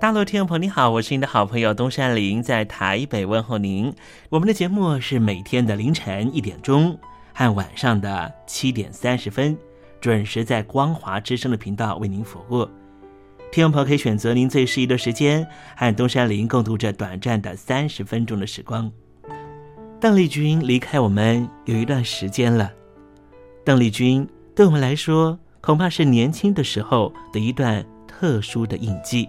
大陆听众朋友，你好，我是您的好朋友东山林，在台北问候您。我们的节目是每天的凌晨一点钟和晚上的七点三十分，准时在光华之声的频道为您服务。听众朋友可以选择您最适宜的时间，和东山林共度这短暂的三十分钟的时光。邓丽君离开我们有一段时间了，邓丽君对我们来说，恐怕是年轻的时候的一段特殊的印记。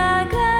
Jaga.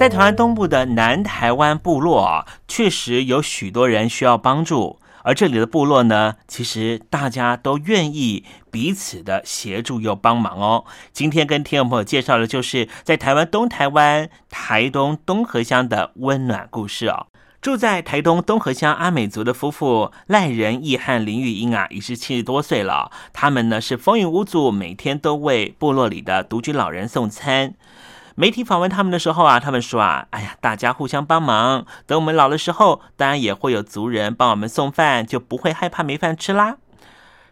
在台湾东部的南台湾部落啊，确实有许多人需要帮助。而这里的部落呢，其实大家都愿意彼此的协助又帮忙哦。今天跟听众朋友介绍的，就是在台湾东台湾台东东河乡的温暖故事哦。住在台东东河乡阿美族的夫妇赖仁义和林玉英啊，已是七十多岁了。他们呢是风雨无阻，每天都为部落里的独居老人送餐。媒体访问他们的时候啊，他们说啊，哎呀，大家互相帮忙，等我们老的时候，当然也会有族人帮我们送饭，就不会害怕没饭吃啦。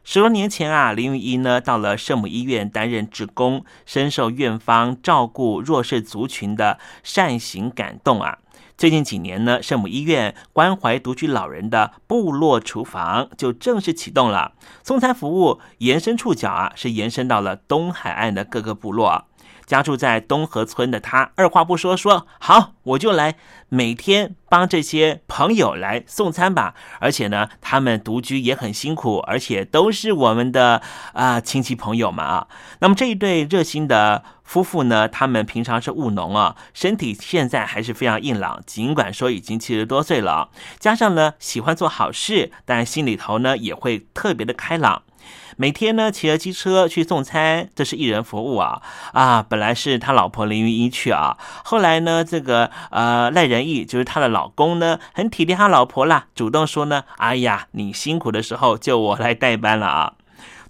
十多年前啊，林玉一呢到了圣母医院担任职工，深受院方照顾弱势族群的善行感动啊。最近几年呢，圣母医院关怀独居老人的部落厨房就正式启动了，送餐服务延伸触角啊，是延伸到了东海岸的各个部落。家住在东河村的他，二话不说说好，我就来每天帮这些朋友来送餐吧。而且呢，他们独居也很辛苦，而且都是我们的啊亲戚朋友嘛啊。那么这一对热心的夫妇呢，他们平常是务农啊，身体现在还是非常硬朗，尽管说已经七十多岁了，加上呢喜欢做好事，但心里头呢也会特别的开朗。每天呢，骑着机车去送餐，这是一人服务啊啊！本来是他老婆林云一去啊，后来呢，这个呃赖仁义就是他的老公呢，很体贴他老婆啦，主动说呢，哎呀，你辛苦的时候就我来代班了啊。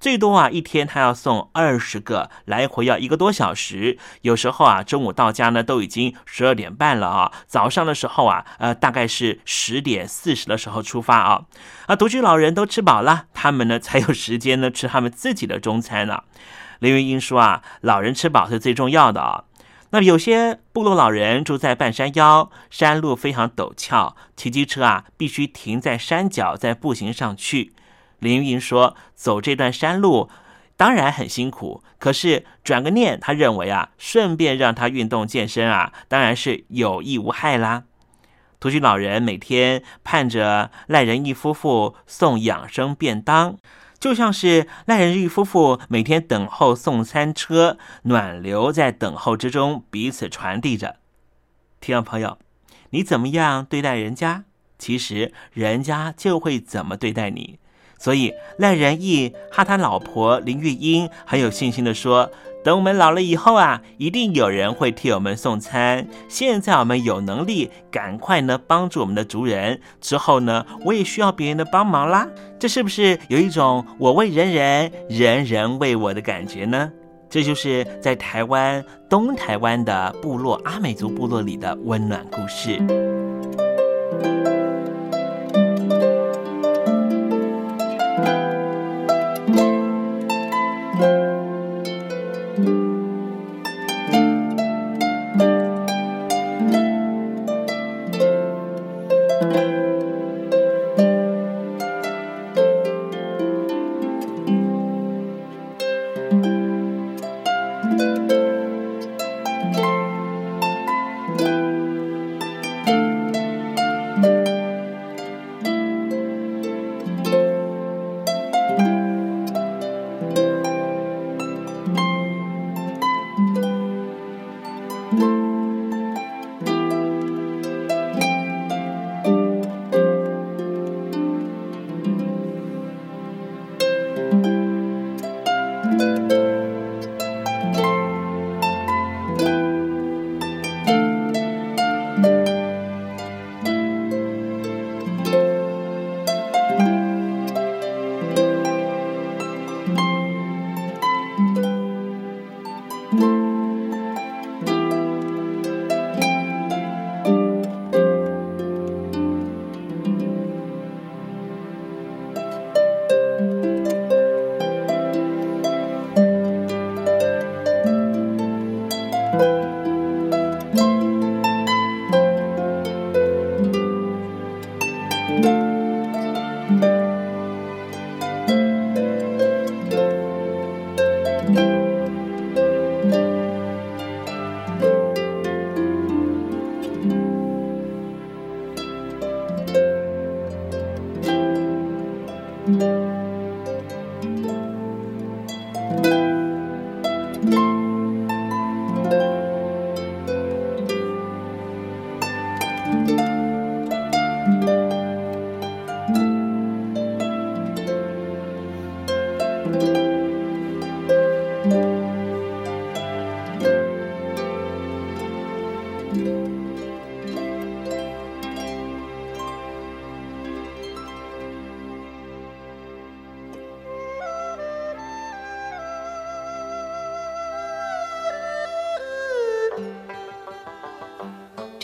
最多啊，一天他要送二十个，来回要一个多小时。有时候啊，中午到家呢，都已经十二点半了啊。早上的时候啊，呃，大概是十点四十的时候出发啊。啊，独居老人都吃饱了，他们呢才有时间呢吃他们自己的中餐呢。林云英说啊，老人吃饱是最重要的啊。那有些部落老人住在半山腰，山路非常陡峭，骑机车啊必须停在山脚再步行上去。林云说：“走这段山路，当然很辛苦，可是转个念，他认为啊，顺便让他运动健身啊，当然是有益无害啦。独居老人每天盼着赖仁义夫妇送养生便当，就像是赖仁义夫妇每天等候送餐车，暖流在等候之中彼此传递着。听众朋友，你怎么样对待人家，其实人家就会怎么对待你。所以赖仁义和他老婆林玉英很有信心的说。等我们老了以后啊，一定有人会替我们送餐。现在我们有能力，赶快呢帮助我们的族人。之后呢，我也需要别人的帮忙啦。这是不是有一种我为人人，人人为我的感觉呢？这就是在台湾东台湾的部落阿美族部落里的温暖故事。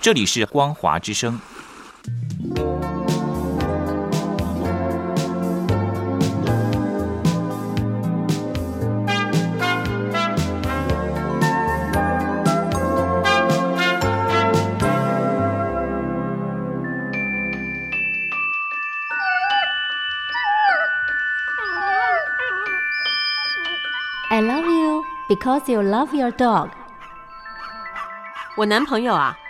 这里是光华之声。 I love you because you love your dog。我男朋友啊，哦，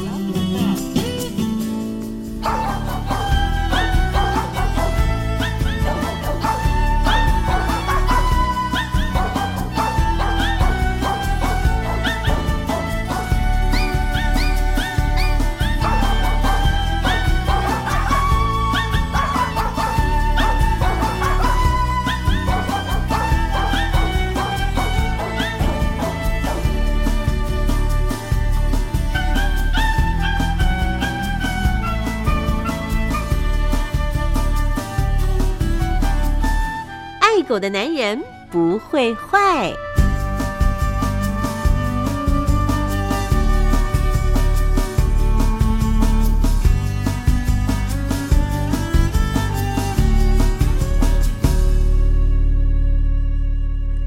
狗的男人不会坏。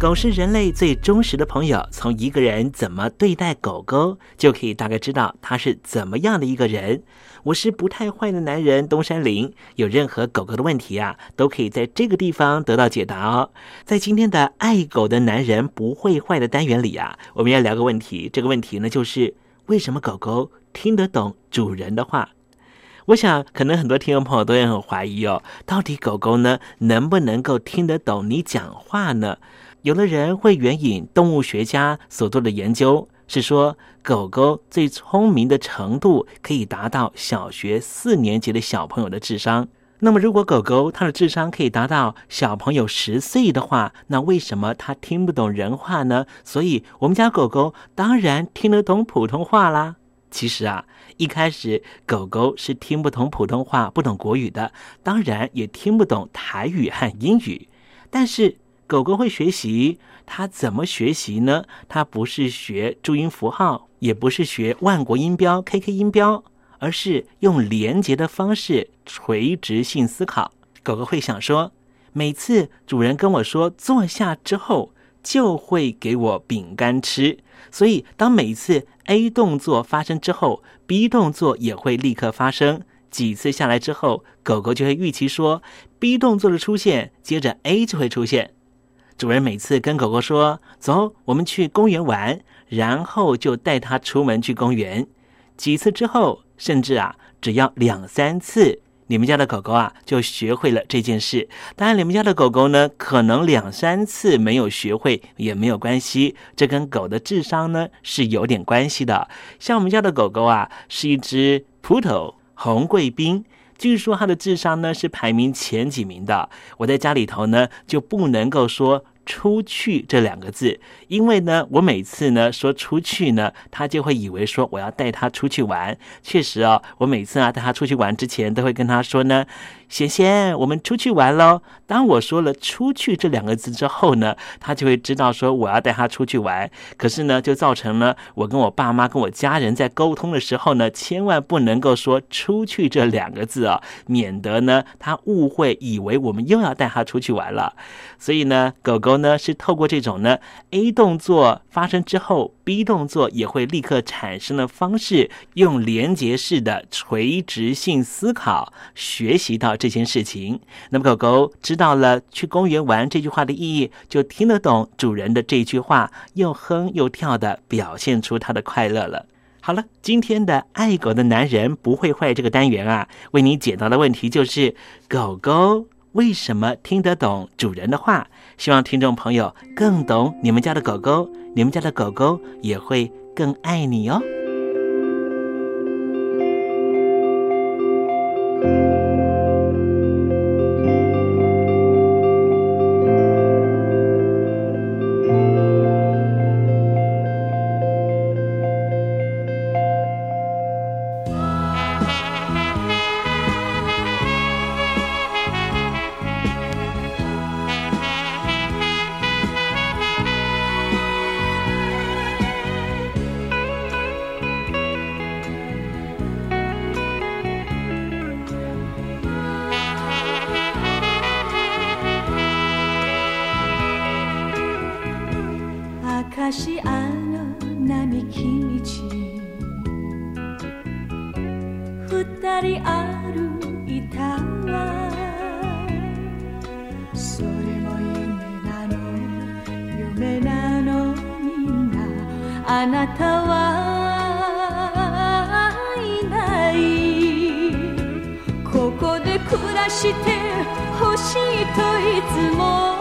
狗是人类最忠实的朋友，从一个人怎么对待狗狗，就可以大概知道他是怎么样的一个人。我是不太坏的男人东山林，有任何狗狗的问题啊，都可以在这个地方得到解答哦。在今天的爱狗的男人不会坏的单元里啊，我们要聊个问题，这个问题呢就是为什么狗狗听得懂主人的话？我想，可能很多听众朋友都会很怀疑哦，到底狗狗呢能不能够听得懂你讲话呢？有的人会援引动物学家所做的研究，是说狗狗最聪明的程度可以达到小学四年级的小朋友的智商。那么，如果狗狗它的智商可以达到小朋友十岁的话，那为什么它听不懂人话呢？所以，我们家狗狗当然听得懂普通话啦。其实啊，一开始狗狗是听不懂普通话、不懂国语的，当然也听不懂台语和英语，但是。狗狗会学习，它怎么学习呢？它不是学注音符号，也不是学万国音标、KK 音标，而是用连结的方式垂直性思考。狗狗会想说，每次主人跟我说坐下之后，就会给我饼干吃。所以，当每次 A 动作发生之后，B 动作也会立刻发生。几次下来之后，狗狗就会预期说 B 动作的出现，接着 A 就会出现。主人每次跟狗狗说：“走，我们去公园玩。”然后就带它出门去公园。几次之后，甚至啊，只要两三次你们家的狗狗啊就学会了这件事。当然，你们家的狗狗呢，可能两三次没有学会也没有关系，这跟狗的智商呢是有点关系的。像我们家的狗狗啊，是一只葡萄红贵宾。据说他的智商呢是排名前几名的。我在家里头呢就不能够说。出去这两个字，因为呢，我每次呢说出去呢，他就会以为说我要带他出去玩。确实哦，我每次啊带他出去玩之前，都会跟他说呢。贤贤，我们出去玩喽！当我说了“出去”这两个字之后呢，他就会知道说我要带他出去玩。可是呢，就造成了我跟我爸妈、跟我家人在沟通的时候呢，千万不能够说“出去”这两个字啊，免得呢他误会，以为我们又要带他出去玩了。所以呢，狗狗呢是透过这种呢 A 动作发生之后，B 动作也会立刻产生的方式，用连结式的垂直性思考学习到。这件事情，那么狗狗知道了“去公园玩”这句话的意义，就听得懂主人的这句话，又哼又跳的表现出它的快乐了。好了，今天的爱狗的男人不会坏这个单元啊，为你解答的问题就是狗狗为什么听得懂主人的话？希望听众朋友更懂你们家的狗狗，你们家的狗狗也会更爱你哦。歩いたわ。それも夢なの夢なのみんなあなたはいない。ここで暮らしてほしいといつも。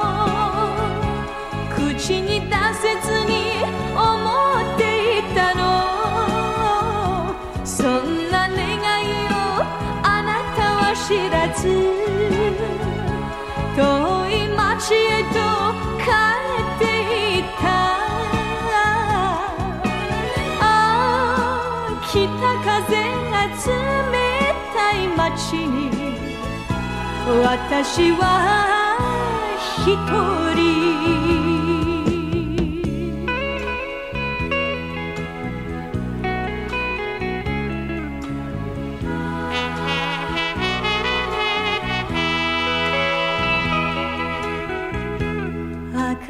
私は一人。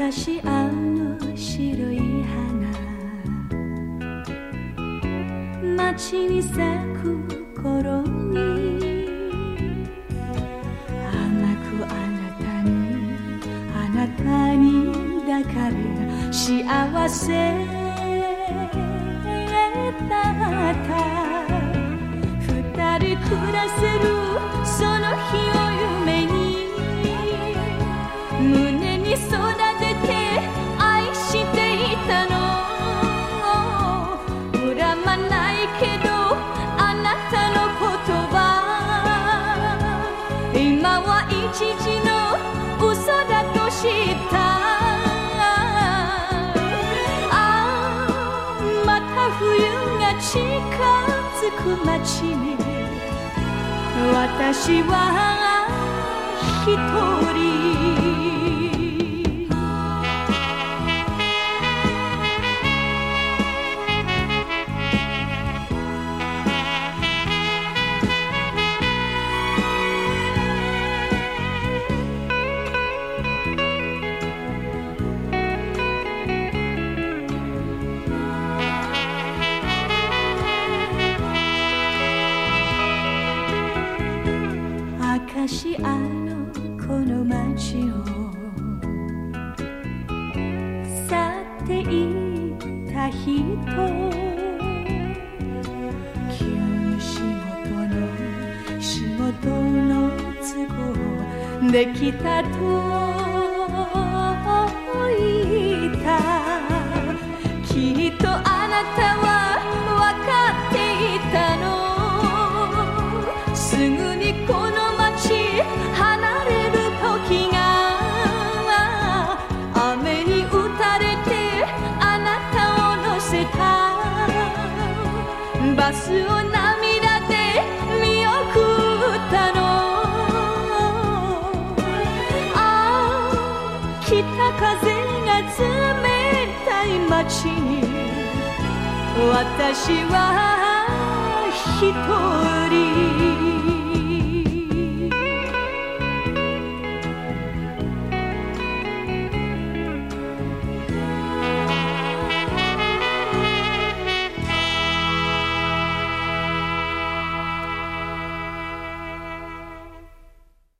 昔あの白い花。街に咲く近づく街に私は一人。私は一人。